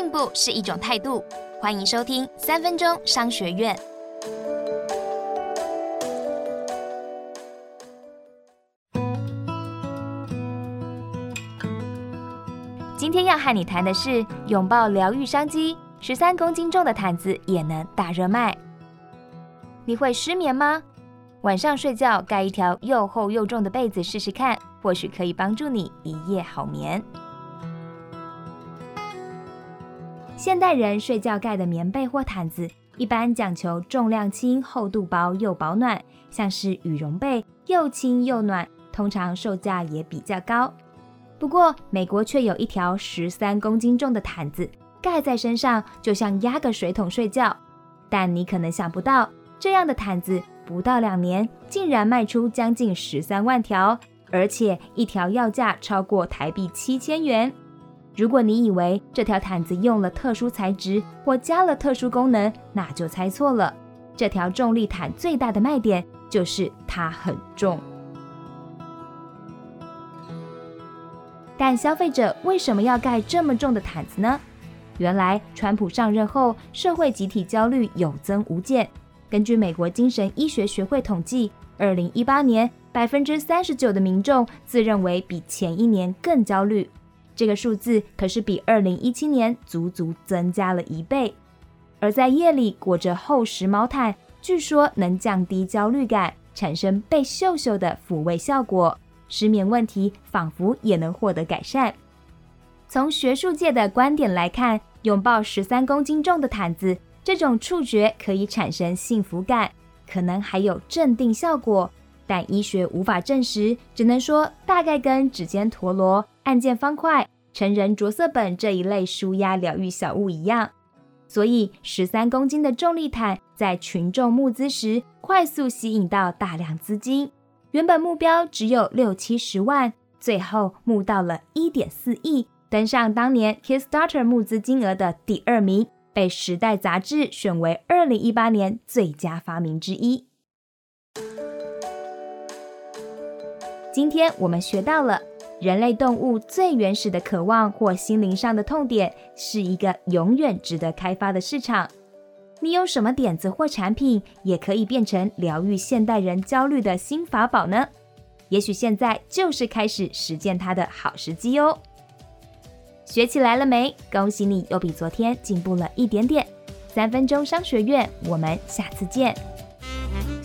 进步是一种态度。欢迎收听三分钟商学院。今天要和你谈的是拥抱疗愈商机，十三公斤重的毯子也能大热卖。你会失眠吗？晚上睡觉盖一条又厚又重的被子试试看，或许可以帮助你一夜好眠。现代人睡觉盖的棉被或毯子，一般讲求重量轻、厚度薄又保暖，像是羽绒被，又轻又暖，通常售价也比较高。不过，美国却有一条十三公斤重的毯子，盖在身上就像压个水桶睡觉。但你可能想不到，这样的毯子不到两年，竟然卖出将近十三万条，而且一条要价超过台币七千元。如果你以为这条毯子用了特殊材质或加了特殊功能，那就猜错了。这条重力毯最大的卖点就是它很重。但消费者为什么要盖这么重的毯子呢？原来，川普上任后，社会集体焦虑有增无减。根据美国精神医学学会统计，二零一八年百分之三十九的民众自认为比前一年更焦虑。这个数字可是比二零一七年足足增加了一倍，而在夜里裹着厚实毛毯，据说能降低焦虑感，产生被秀秀的抚慰效果，失眠问题仿佛也能获得改善。从学术界的观点来看，拥抱十三公斤重的毯子，这种触觉可以产生幸福感，可能还有镇定效果，但医学无法证实，只能说大概跟指尖陀螺。按键方块、成人着色本这一类舒压疗愈小物一样，所以十三公斤的重力毯在群众募资时快速吸引到大量资金。原本目标只有六七十万，最后募到了一点四亿，登上当年 Kickstarter 募资金额的第二名，被《时代》杂志选为二零一八年最佳发明之一。今天我们学到了。人类动物最原始的渴望或心灵上的痛点，是一个永远值得开发的市场。你有什么点子或产品，也可以变成疗愈现代人焦虑的新法宝呢？也许现在就是开始实践它的好时机哦。学起来了没？恭喜你又比昨天进步了一点点。三分钟商学院，我们下次见。